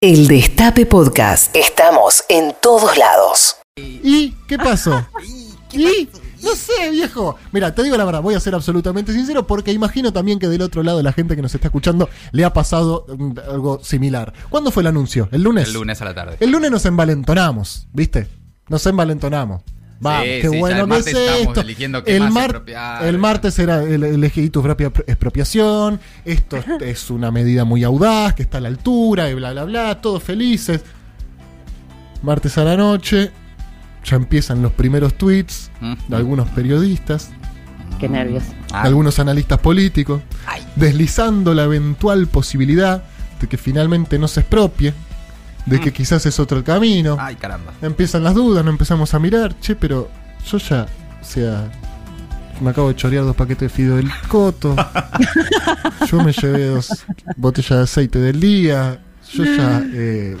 El Destape Podcast. Estamos en todos lados. ¿Y qué pasó? ¿Y? No sé, viejo. Mira, te digo la verdad, voy a ser absolutamente sincero porque imagino también que del otro lado la gente que nos está escuchando le ha pasado mm, algo similar. ¿Cuándo fue el anuncio? ¿El lunes? El lunes a la tarde. El lunes nos envalentonamos, ¿viste? Nos envalentonamos. Vamos, Sí, qué sí, bueno que es estamos esto. eligiendo qué el, más mar- expropiar. el martes era el, elegí tu propia pro- expropiación. Esto es, una medida muy audaz, que está a la altura, y bla, bla, bla, todos felices. Martes a la noche, ya empiezan los primeros tweets de algunos periodistas, Qué nervios. Ah, algunos analistas políticos, deslizando la eventual posibilidad de que finalmente no se expropie, de que quizás es otro el camino. Ay, caramba. Empiezan las dudas, no empezamos a mirar, che, pero yo ya, o sea, me acabo de chorear dos paquetes de fideo del coto, yo me llevé dos botellas de aceite del día, yo ya, eh,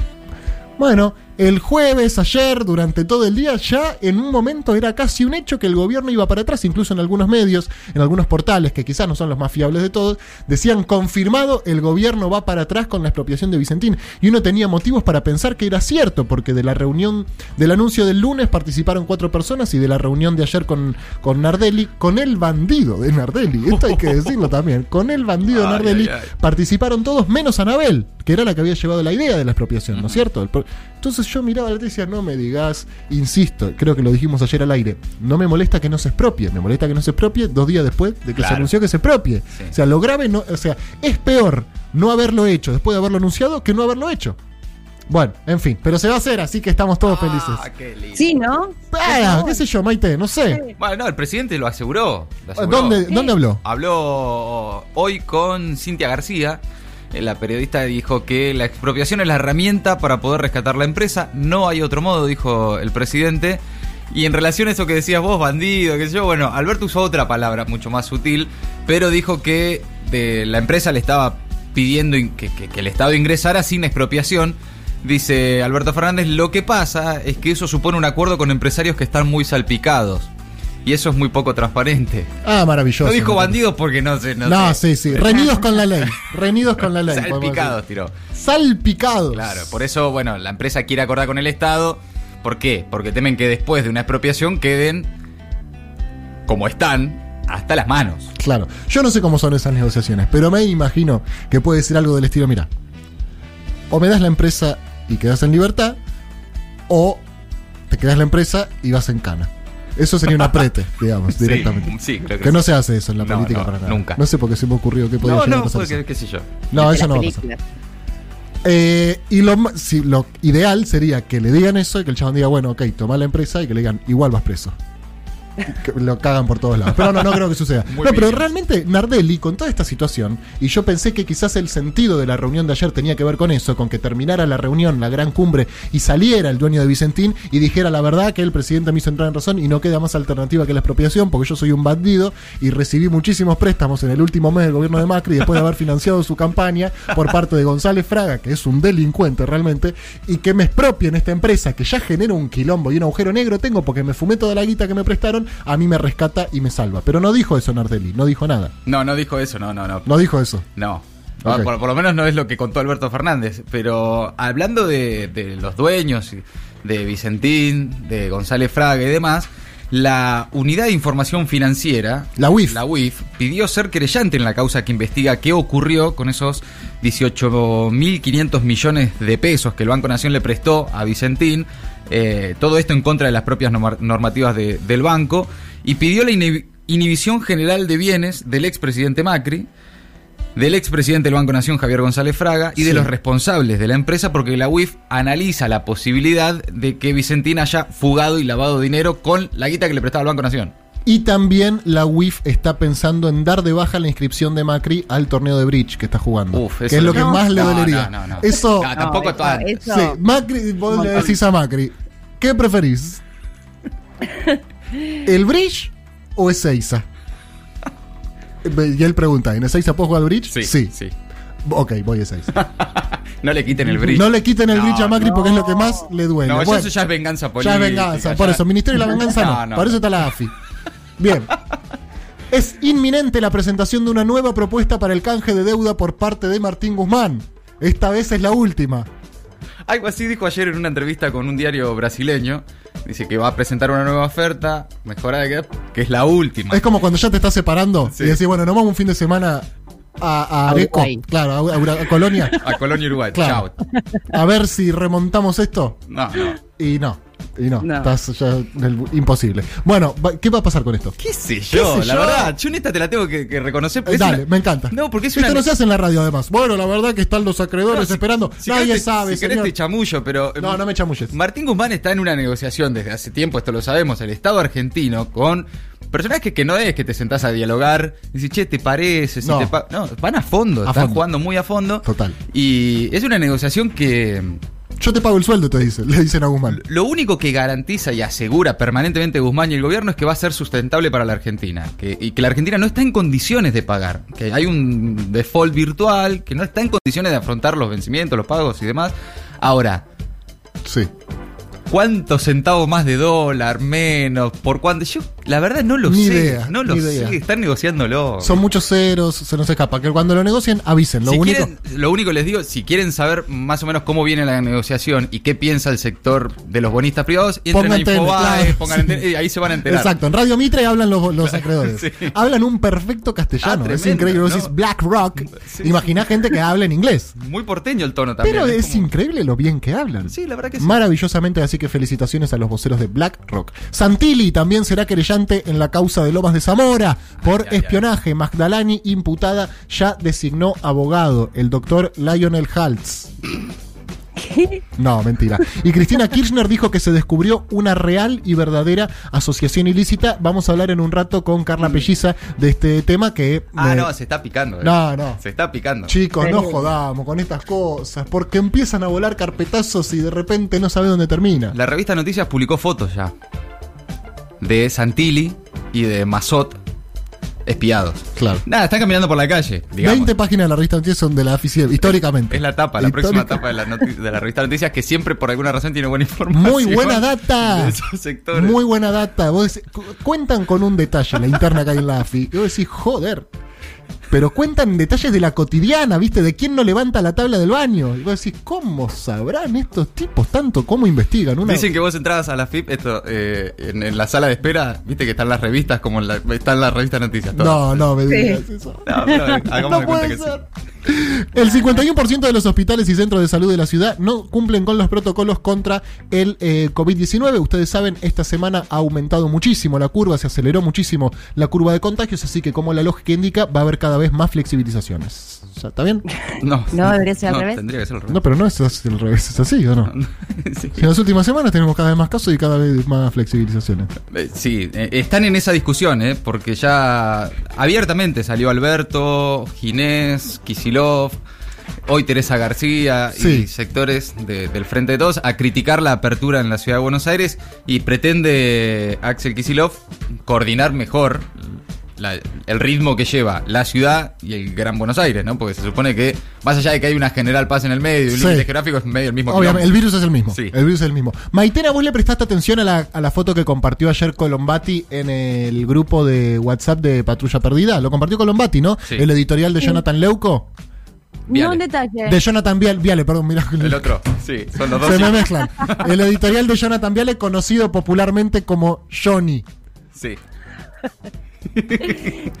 bueno, el jueves, ayer, durante todo el día, ya en un momento era casi un hecho que el gobierno iba para atrás, incluso en algunos medios, en algunos portales, que quizás no son los más fiables de todos, decían confirmado, el gobierno va para atrás con la expropiación de Vicentín. Y uno tenía motivos para pensar que era cierto, porque de la reunión, del anuncio del lunes participaron cuatro personas y de la reunión de ayer con, con Nardelli, con el bandido de Nardelli, esto hay que decirlo también, con el bandido de Nardelli, ay, ay. participaron todos menos Anabel, que era la que había llevado la idea de la expropiación, ¿no es cierto? Pro- Entonces yo miraba la tele y decía, no me digas, insisto, creo que lo dijimos ayer al aire, no me molesta que no se expropie, me molesta que no se expropie dos días después de que se anunció que se expropie. Sí. O sea, lo grave, no, o sea, es peor no haberlo hecho después de haberlo anunciado que no haberlo hecho. Bueno, en fin, pero se va a hacer, así que estamos todos felices. Ah, qué lindo. Sí, ¿no? Qué sé yo, Maite, no sé. Bueno, no, el presidente lo aseguró. lo aseguró. ¿Dónde, ¿Dónde habló? Habló hoy con Cintia García. Eh, La periodista dijo que la expropiación es la herramienta para poder rescatar la empresa. No hay otro modo, dijo el presidente. Y en relación a eso que decías vos, bandido, qué sé yo, bueno, Alberto usó otra palabra mucho más sutil, pero dijo que la empresa le estaba pidiendo que- que el Estado ingresara sin expropiación. Dice Alberto Fernández, lo que pasa es que eso supone un acuerdo con empresarios que están muy salpicados. Y eso es muy poco transparente. Ah, maravilloso. No dijo bandidos porque no sé. No, No, sé. sí, sí. Reñidos con la ley. Reñidos con la ley. Salpicados, decir. tiró. Salpicados. Claro, por eso, bueno, la empresa quiere acordar con el Estado. ¿Por qué? Porque temen que después de una expropiación queden como están hasta las manos. Claro. Yo no sé cómo son esas negociaciones, pero me imagino que puede ser algo del estilo, mira, o me das la empresa y quedas en libertad, o te quedas la empresa y vas en cana. Eso sería un aprete, digamos, directamente. sí, creo que Que no se hace eso en la No, política no, para nada. nunca. No sé por qué se me ocurrió que podía No, llegar a no, pasar porque, eso. qué sé yo. No, eso no va a pasar. películas. Eh, y lo, si, lo ideal sería que le digan eso y que el chabón diga, bueno, ok, toma la empresa y que le digan, igual vas preso. Lo cagan por todos lados. Pero no, no creo que suceda. Muy no, pero realmente Nardelli, con toda esta situación, y yo pensé que quizás el sentido de la reunión de ayer tenía que ver con eso, con que terminara la reunión, la gran cumbre, y saliera el dueño de Vicentín y dijera la verdad que el presidente me hizo entrar en razón y no queda más alternativa que la expropiación, porque yo soy un bandido y recibí muchísimos préstamos en el último mes del gobierno de Macri después de haber financiado su campaña por parte de González Fraga, que es un delincuente realmente, y que me expropien esta empresa que ya genera un quilombo y un agujero negro tengo porque me fumé toda la guita que me prestaron, a mí me rescata y me salva. Pero no dijo eso Nardelli, no dijo nada. No, no dijo eso, no, no, no. No dijo eso. No. Por, por lo menos no es lo que contó Alberto Fernández. Pero hablando de, de los dueños, de Vicentín, de González Fraga y demás, la Unidad de Información Financiera, La UIF. la UIF, pidió ser querellante en la causa que investiga qué ocurrió con esos 18.500 millones de pesos que el Banco Nación le prestó a Vicentín. Eh, todo esto en contra de las propias norma- normativas de- del banco. Y pidió la inhib- inhibición general de bienes del expresidente Macri del expresidente del Banco Nación, Javier González Fraga, y de los responsables de la empresa, porque la UIF analiza la posibilidad de que Vicentín haya fugado y lavado dinero con la guita que le prestaba el Banco Nación. Y también la UIF está pensando en dar de baja la inscripción de Macri al torneo de bridge que está jugando. Uf, que eso es lo no. que más le No, dolería. no, no, no. Eso, No, tampoco eso- sí, Macri, vos le decís a Macri, ¿qué preferís? ¿El bridge o Ezeiza? Y él pregunta, ¿en Ezeiza puedo jugar al bridge? Sí, sí. Ok, voy a Ezeiza. No le quiten el bridge. No le quiten el No, bridge a Macri no. porque es lo que más le duele. No, Bueno. eso ya es venganza Ya política. es venganza, por ya- eso, Ministerio de la Venganza no, No, no, por eso está la AFI. Bien. Es inminente la presentación de una nueva propuesta para el canje de deuda por parte de Martín Guzmán. Esta vez es la última. Algo así dijo ayer en una entrevista con un diario brasileño. Dice que va a presentar una nueva oferta, mejorada que, que es la última. Es como cuando ya te estás separando Sí. y decís, bueno, nos vamos un fin de semana a, a A Areco, Uruguay. claro, a, a- a Colonia, A Colonia Uruguay. Claro. Chao. a ver si remontamos esto. No, no. Y no, y no, No. estás ya en el- imposible. Bueno, va- ¿qué va a pasar con esto? ¿Qué sé yo? sé la yo? verdad, yo en esta te la tengo que, que reconocer. porque Eh, dale, una- me encanta. No, porque es Esto una. no se hace en la radio además. Bueno, la verdad que están los acreedores No, si- esperando. si Nadie querés sabe, si querés señor. te chamullo, pero. No, no me chamulles. Martín Guzmán está en una negociación desde hace tiempo, esto lo sabemos, el Estado argentino, con personajes que no es que te sentás a dialogar y decís, che, ¿te parece? Si No. te pa-". no, van a fondo, A están fondo. jugando muy a fondo. Total. Y es una negociación que Yo te pago el sueldo, te dice, le dicen a Guzmán. lo único que garantiza y asegura permanentemente Guzmán y el gobierno es que va a ser sustentable para la Argentina. Que, y que la Argentina no está en condiciones de pagar. Que hay un default virtual, que no está en condiciones de afrontar los vencimientos, los pagos y demás. Ahora, Sí. ¿Cuántos centavos más de dólar, menos? ¿Por cuánto? Yo, la verdad, no lo Ni sé. idea, no lo ni sé. Están negociándolo. Son muchos ceros, se nos escapa. Que cuando lo negocien, avisen. Lo si único. quieren, lo único les digo, si quieren saber más o menos cómo viene la negociación y qué piensa el sector de los bonistas privados, entren Pongan a Infobae, claro, pongan en sí. y ahí se van a enterar. Exacto, en Radio Mitre hablan los, los acreedores. Sí. Hablan un perfecto castellano. Ah, es increíble. Vos ¿no? decís Black Rock. Sí, Imagina gente que habla en inglés. Muy porteño el tono también. Pero es como- increíble lo bien que hablan. Sí, la verdad que sí. Maravillosamente, así que felicitaciones a los voceros de Black Rock. Santilli también será querellante en la causa de Lomas de Zamora por Ay, ay, espionaje. Magdalani, imputada, ya designó abogado, el doctor Lionel Haltz. No, mentira. Y Cristina Kirchner dijo que se descubrió una real y verdadera asociación ilícita. Vamos a hablar en un rato con Carla Pelliza de este tema que... Mm. Ah, me- no, se está picando. eh. No, no. Se está picando. Chicos, no jodamos con estas cosas, porque empiezan a volar carpetazos y de repente no sabe dónde termina. La revista Noticias publicó fotos ya de Santilli y de Mazot espiados. Claro. Nada, están caminando por la calle, digamos. 20 páginas de la revista Noticias son de la oficina, históricamente. Es la tapa, la próxima tapa de la, de la revista Noticias que siempre por alguna razón tiene buena información. Muy buena data. De esos sectores. Muy buena data. Vos decís- cu- cuentan con un detalle en la interna que hay en la AFI. Y vos decís, joder. Pero cuentan detalles de la cotidiana, ¿viste? De quién no levanta la tabla del baño. Y vos decís, ¿cómo sabrán estos tipos tanto? ¿Cómo investigan? Una... Dicen que vos entrabas a la FIP esto, eh, en, en la sala de espera, viste que están las revistas como en la, están las revistas Noticias. No, todas. no me Sí. digas eso. No, no, hagamos No de cuenta puede que sí. ser. El 51% de los hospitales y centros de salud de la ciudad no cumplen con los protocolos contra el eh, COVID-19. Ustedes saben, esta semana ha aumentado muchísimo la curva, se aceleró muchísimo la curva de contagios, así que como la lógica indica, va a haber cada vez más flexibilizaciones. ¿Ya ¿Está bien? No, No, debería ser al no, revés. Tendría que ser al revés. No, pero no es así, al revés, es así, ¿o no? Sí. En las últimas semanas tenemos cada vez más casos y cada vez más flexibilizaciones. Eh, Sí, eh, están en esa discusión, ¿eh? porque ya abiertamente salió Alberto, Ginés, Kisilov, hoy Teresa García Sí. y sectores de- del Frente de Todos a criticar la apertura en la ciudad de Buenos Aires y pretende Axel Kisilov coordinar mejor la- el ritmo que lleva la ciudad y el Gran Buenos Aires, ¿no? Porque se supone que, más allá de que hay una general paz en el medio y un Sí. límite geográfico, es medio el mismo Obviamente, el virus es el mismo. Sí. El virus es el mismo. Maitena, ¿vos le prestaste atención a la, a la foto que compartió ayer Colombati en el grupo de WhatsApp de Patrulla Perdida? Lo compartió Colombati, ¿no? Sí. El editorial de Jonathan Leuco. Viale. No, un detalle. De Jonathan Viale, Viale perdón, mirá. El otro, sí, son los dos. Se me mezclan. El editorial de Jonathan Viale, conocido popularmente como Johnny. Sí.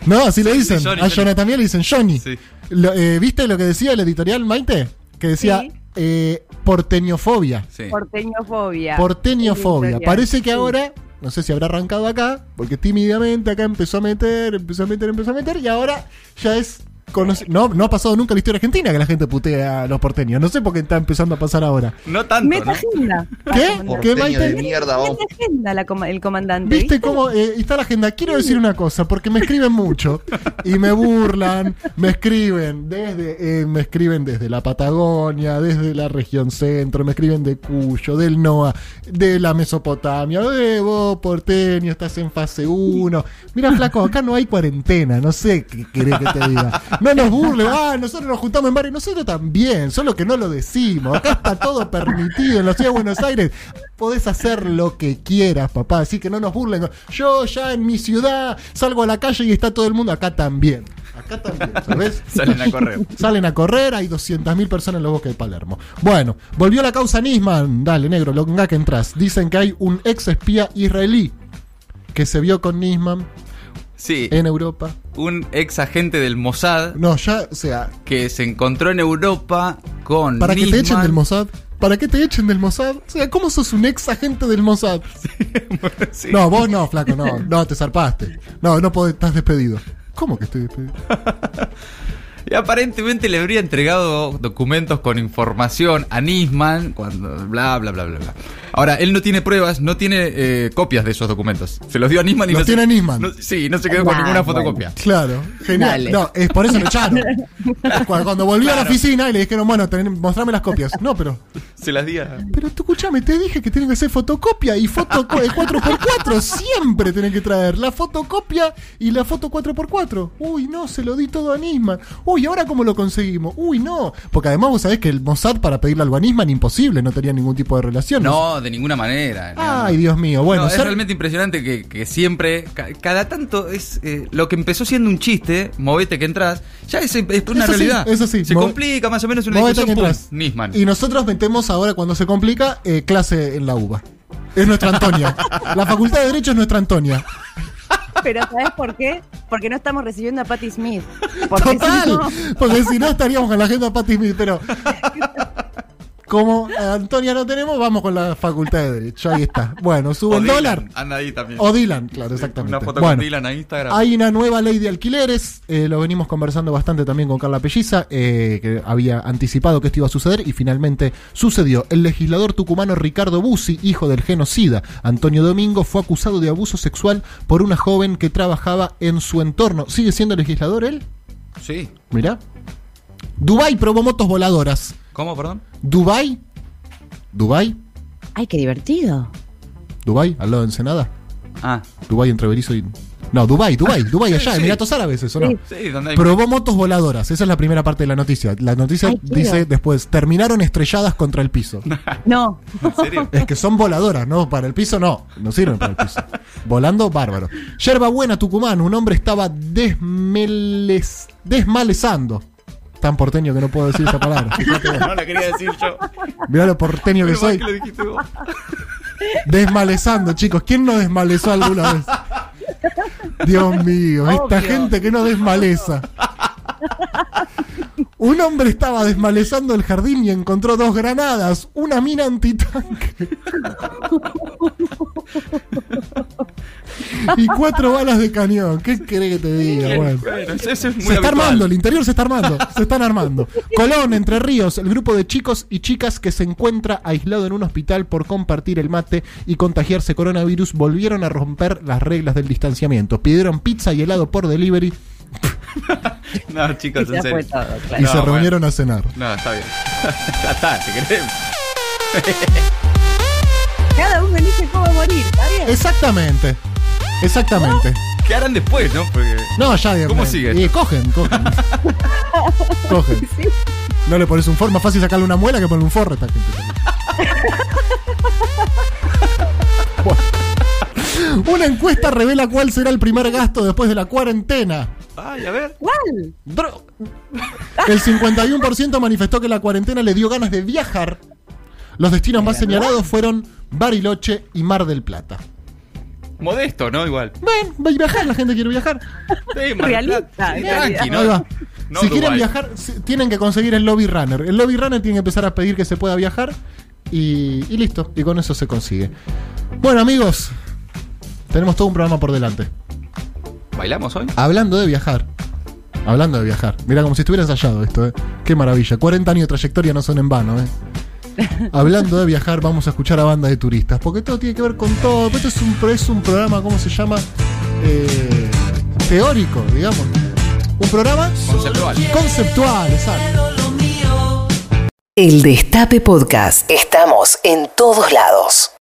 No, así le dicen. Johnny, a Johnny. Jonathan Viale le dicen Johnny. Sí. Lo- eh, ¿Viste lo que decía el editorial, Maite? Que decía Sí. eh, porteñofobia. sí. Porteñofobia. Porteñofobia. Parece que Sí. ahora, no sé si habrá arrancado acá, porque tímidamente acá empezó a meter, empezó a meter, empezó a meter, y ahora ya es. Conoci- No, no ha pasado nunca en la historia argentina que la gente putea a los porteños. No sé por qué está empezando a pasar ahora. No tanto, Meta ¿no? agenda. ¿Qué? ¿Qué, Porteño de mierda. Meta agenda la coma- el comandante. ¿Viste cómo eh, está la agenda? Quiero decir una cosa, porque me escriben mucho y me burlan, me escriben desde, eh, me escriben desde la Patagonia, desde la región centro, me escriben de Cuyo, del NOA, de la Mesopotamia, de vos, porteño, estás en fase 1. Mira, flaco, acá no hay cuarentena, no sé qué querés que te diga. No nos burlen. Ah, nosotros nos juntamos en bares. Nosotros también, solo que no lo decimos. Acá está todo permitido en la ciudad de Buenos Aires. Podés hacer lo que quieras, papá. Así que no nos burlen. Yo ya en mi ciudad salgo a la calle y está todo el mundo acá también. Acá también, ¿sabes? Salen a correr. Salen a correr, hay 200.000 personas en los bosques de Palermo. Bueno, volvió la causa Nisman. Dale, negro, longa que entras. Dicen que hay un ex espía israelí que se vio con Nisman Sí, en Europa. un ex agente del Mossad No, ya, o sea, que se encontró en Europa con para que te Nisman. echen del Mossad. ¿Para qué te echen del Mossad? O sea, ¿cómo sos un ex agente del Mossad? Sí. No, vos no, flaco, no. No, te zarpaste. No, no podés, estás despedido. ¿Cómo que estoy despedido? Y aparentemente le habría entregado documentos con información a Nisman cuando bla bla bla bla bla. Ahora, él no tiene pruebas, no tiene eh, copias de esos documentos. Se los dio a Nisman y Los no se- tiene Nisman. no- sí, no se quedó con ninguna bueno. fotocopia. Claro, genial. Dale. No, es por eso lo echaron. Cuando, cuando volvió a la oficina y le dijeron, bueno, ten- mostrame las copias. No, pero. Se las di a- Pero tú escuchame, te dije que tienen que ser fotocopia y foto co- eh, 4x4. Siempre tienen que traer la fotocopia y la foto 4x4. Uy, no, se lo di todo a Nisman. Uy, ¿ahora cómo lo conseguimos? Uy, no. Porque además vos sabés que el Mossad para pedirle algo a Nisman imposible, no tenía ningún tipo de relación. No, de ninguna manera. no, Ay. Dios mío. Bueno, No, es ser- realmente impresionante que, que siempre, ca- cada tanto es eh, lo que empezó siendo un chiste, movete que entras, ya es, es una Eso sí, realidad. eso sí, Se complica más o menos una Movete discusión. que pum, entras. Nisman. Y nosotros metemos ahora, cuando se complica, eh, clase en la UBA. Es nuestra Antonia. la Facultad de Derecho es nuestra Antonia. Pero ¿sabes por qué? Porque no estamos recibiendo a Patti Smith. Porque si Total. no- Porque si no estaríamos con la agenda Patti Smith, pero. Como a Antonia no tenemos, vamos con la Facultad de Derecho. Ahí está. Bueno, sube O el Dylan, dólar. Anda ahí también. O Dylan, claro, exactamente. Una foto bueno, con Dylan a Instagram. Hay una nueva ley de alquileres, eh, lo venimos conversando bastante también con Carla Pelliza, eh, que había anticipado que esto iba a suceder y finalmente sucedió. El legislador tucumano Ricardo Bussi, hijo del genocida Antonio Domingo, fue acusado de abuso sexual por una joven que trabajaba en su entorno. ¿Sigue siendo legislador él? Sí. Mirá. Dubai probó motos voladoras. ¿Cómo, perdón? Dubai. Dubai. Ay, qué divertido. Dubai, al lado de Ensenada. Ah, Dubai entre Berizo y. No, Dubai, Dubai, Dubai allá, Sí. Emiratos Árabes, eso no. Sí. sí, donde hay... Probó motos voladoras, esa es la primera parte de la noticia. La noticia Ay, quiero. dice después, terminaron estrelladas contra el piso. No. ¿En serio? es que son voladoras, ¿no? Para el piso no, no sirven para el piso. Volando, bárbaro. Yerba Buena, Tucumán, un hombre estaba desmeles, desmalezando. Tan porteño que no puedo decir esa palabra. No la quería decir yo. Mirá lo porteño que soy. que. Desmalezando, chicos. ¿Quién no desmalezó alguna vez? Dios mío, esta gente que no desmaleza. Un hombre estaba desmalezando el jardín y encontró dos granadas, una mina antitanque y cuatro balas de cañón. ¿Qué querés que te diga? Bueno. Bueno, eso es muy Se está habitual. armando, el interior se está armando, se están armando. Colón, Entre Ríos, el grupo de chicos y chicas que se encuentra aislado en un hospital por compartir el mate y contagiarse coronavirus volvieron a romper las reglas del distanciamiento. Pidieron pizza y helado por delivery No, chicos, Y en serio. todo, y. No, se bueno. reunieron a cenar. No, está bien. ya está, si querés. Cada uno elige cómo morir, ¿está bien? Exactamente, exactamente. ¿Qué harán después, no? Porque... No, ya de- ¿Cómo sigue Y esto? cogen, cogen. cogen. Sí. No le pones un forro, más fácil sacarle una muela que ponerle un forro a esta gente. Bueno. Una encuesta revela cuál será el primer gasto después de la cuarentena. Ay, a ver. ¿Cuál? Dro- El 51% manifestó que la cuarentena le dio ganas de viajar. Los destinos más señalados fueron Bariloche y Mar del Plata. Modesto, ¿no? Igual. Ven, va a viajar, la gente quiere viajar. Sí, Mar del Plata. Sí, en realidad. tranqui, ¿no? Ahí va. No si quieren viajar, tienen que conseguir el lobby runner. El lobby runner tiene que empezar a pedir que se pueda viajar y, y listo. Y con eso se consigue. Bueno, amigos, tenemos todo un programa por delante. ¿Bailamos hoy? Hablando de viajar. Hablando de viajar. Mira, como si estuviera ensayado esto, ¿eh? Qué maravilla. 40 años de trayectoria no son en vano, ¿eh? Hablando de viajar, vamos a escuchar a banda de turistas. Porque todo tiene que ver con todo. Esto es un, es un programa, ¿cómo se llama? Eh, teórico, digamos. Un programa Conceptual. conceptual, exacto. El Destape Podcast. Estamos en todos lados.